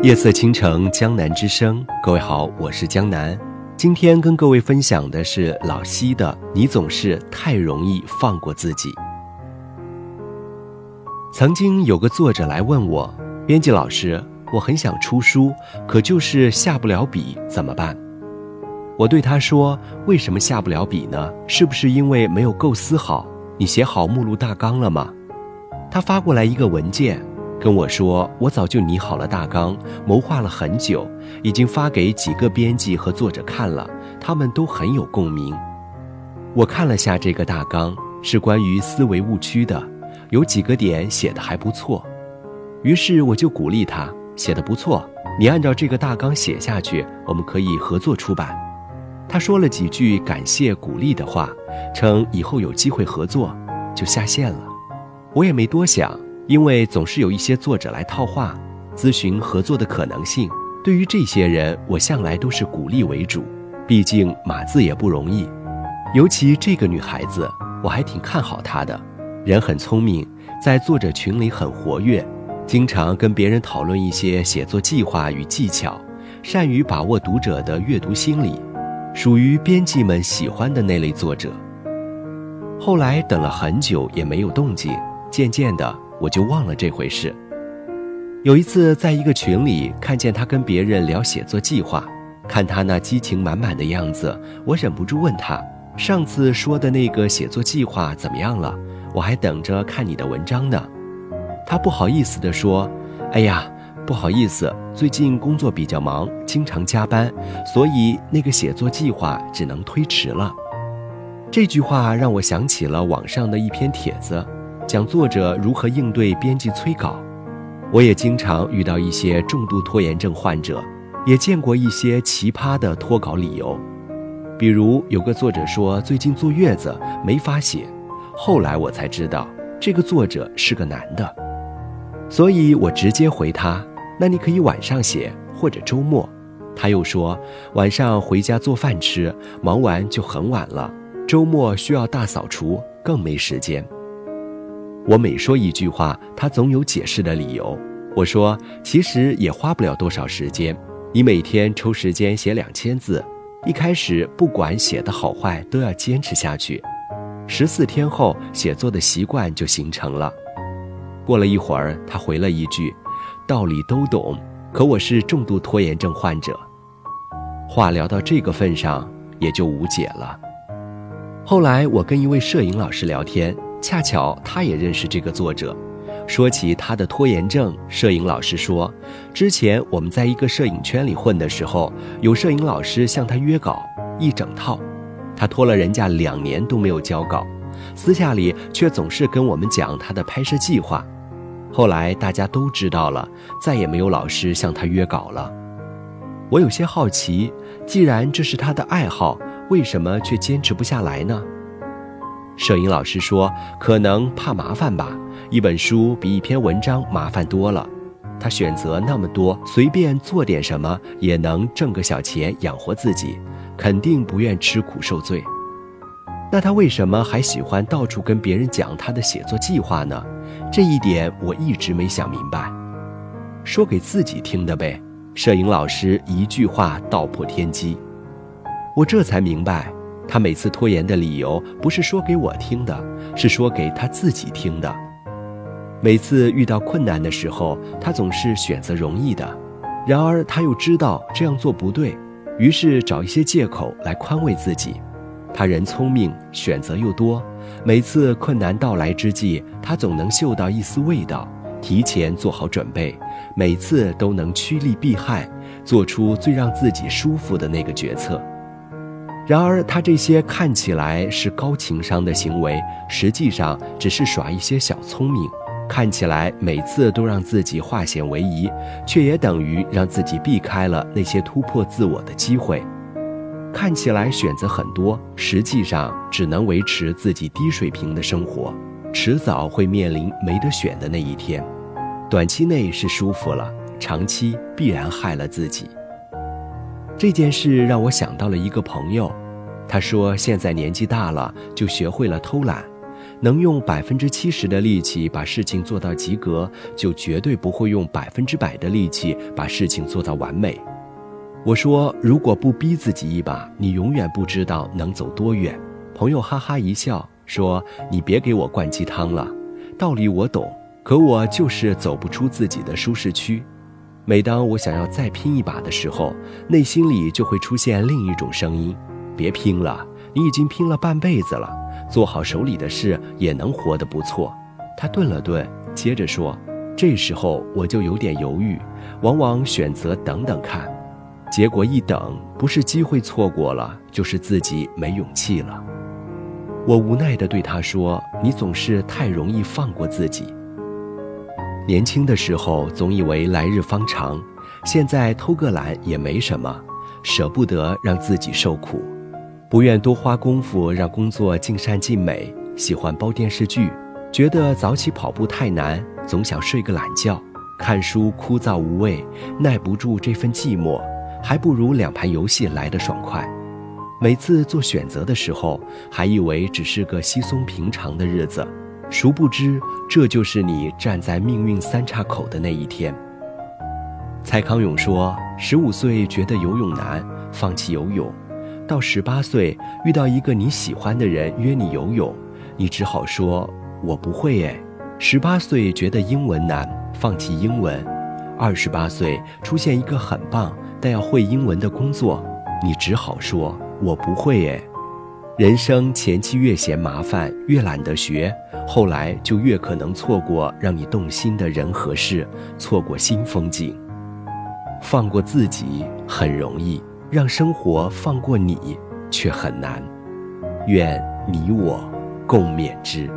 夜色倾城，江南之声。各位好，我是江南。今天跟各位分享的是老西的《你总是太容易放过自己》。曾经有个作者来问我，编辑老师，我很想出书，可就是下不了笔，怎么办？我对他说：为什么下不了笔呢？是不是因为没有构思好？你写好目录大纲了吗？他发过来一个文件。跟我说，我早就拟好了大纲，谋划了很久，已经发给几个编辑和作者看了，他们都很有共鸣。我看了下这个大纲，是关于思维误区的，有几个点写的还不错，于是我就鼓励他写的不错，你按照这个大纲写下去，我们可以合作出版。他说了几句感谢鼓励的话，称以后有机会合作，就下线了。我也没多想。因为总是有一些作者来套话，咨询合作的可能性。对于这些人，我向来都是鼓励为主，毕竟码字也不容易。尤其这个女孩子，我还挺看好她的，人很聪明，在作者群里很活跃，经常跟别人讨论一些写作计划与技巧，善于把握读者的阅读心理，属于编辑们喜欢的那类作者。后来等了很久也没有动静，渐渐的。我就忘了这回事。有一次，在一个群里看见他跟别人聊写作计划，看他那激情满满的样子，我忍不住问他：“上次说的那个写作计划怎么样了？我还等着看你的文章呢。”他不好意思地说：“哎呀，不好意思，最近工作比较忙，经常加班，所以那个写作计划只能推迟了。”这句话让我想起了网上的一篇帖子。讲作者如何应对编辑催稿，我也经常遇到一些重度拖延症患者，也见过一些奇葩的脱稿理由。比如有个作者说最近坐月子没法写，后来我才知道这个作者是个男的，所以我直接回他：那你可以晚上写或者周末。他又说晚上回家做饭吃，忙完就很晚了，周末需要大扫除，更没时间。我每说一句话，他总有解释的理由。我说，其实也花不了多少时间，你每天抽时间写两千字，一开始不管写的好坏，都要坚持下去。十四天后，写作的习惯就形成了。过了一会儿，他回了一句：“道理都懂，可我是重度拖延症患者。”话聊到这个份上，也就无解了。后来，我跟一位摄影老师聊天。恰巧他也认识这个作者，说起他的拖延症，摄影老师说，之前我们在一个摄影圈里混的时候，有摄影老师向他约稿一整套，他拖了人家两年都没有交稿，私下里却总是跟我们讲他的拍摄计划。后来大家都知道了，再也没有老师向他约稿了。我有些好奇，既然这是他的爱好，为什么却坚持不下来呢？摄影老师说：“可能怕麻烦吧，一本书比一篇文章麻烦多了。他选择那么多，随便做点什么也能挣个小钱养活自己，肯定不愿吃苦受罪。那他为什么还喜欢到处跟别人讲他的写作计划呢？这一点我一直没想明白。说给自己听的呗。”摄影老师一句话道破天机，我这才明白。他每次拖延的理由不是说给我听的，是说给他自己听的。每次遇到困难的时候，他总是选择容易的，然而他又知道这样做不对，于是找一些借口来宽慰自己。他人聪明，选择又多，每次困难到来之际，他总能嗅到一丝味道，提前做好准备，每次都能趋利避害，做出最让自己舒服的那个决策。然而，他这些看起来是高情商的行为，实际上只是耍一些小聪明。看起来每次都让自己化险为夷，却也等于让自己避开了那些突破自我的机会。看起来选择很多，实际上只能维持自己低水平的生活，迟早会面临没得选的那一天。短期内是舒服了，长期必然害了自己。这件事让我想到了一个朋友，他说现在年纪大了，就学会了偷懒，能用百分之七十的力气把事情做到及格，就绝对不会用百分之百的力气把事情做到完美。我说，如果不逼自己一把，你永远不知道能走多远。朋友哈哈一笑说：“你别给我灌鸡汤了，道理我懂，可我就是走不出自己的舒适区。每当我想要再拼一把的时候，内心里就会出现另一种声音：别拼了，你已经拼了半辈子了。”做好手里的事也能活得不错。他顿了顿，接着说：“这时候我就有点犹豫，往往选择等等看。结果一等，不是机会错过了，就是自己没勇气了。”我无奈地对他说：“你总是太容易放过自己。年轻的时候总以为来日方长，现在偷个懒也没什么，舍不得让自己受苦。”不愿多花功夫让工作尽善尽美，喜欢煲电视剧，觉得早起跑步太难，总想睡个懒觉。看书枯燥无味，耐不住这份寂寞，还不如两盘游戏来得爽快。每次做选择的时候，还以为只是个稀松平常的日子，殊不知这就是你站在命运三岔口的那一天。蔡康永说：“十五岁觉得游泳难，放弃游泳。”到十八岁，遇到一个你喜欢的人约你游泳，你只好说“我不会诶。十八岁觉得英文难，放弃英文；二十八岁出现一个很棒但要会英文的工作，你只好说“我不会诶。人生前期越嫌麻烦，越懒得学，后来就越可能错过让你动心的人和事，错过新风景。放过自己很容易。让生活放过你，却很难。愿你我共勉之。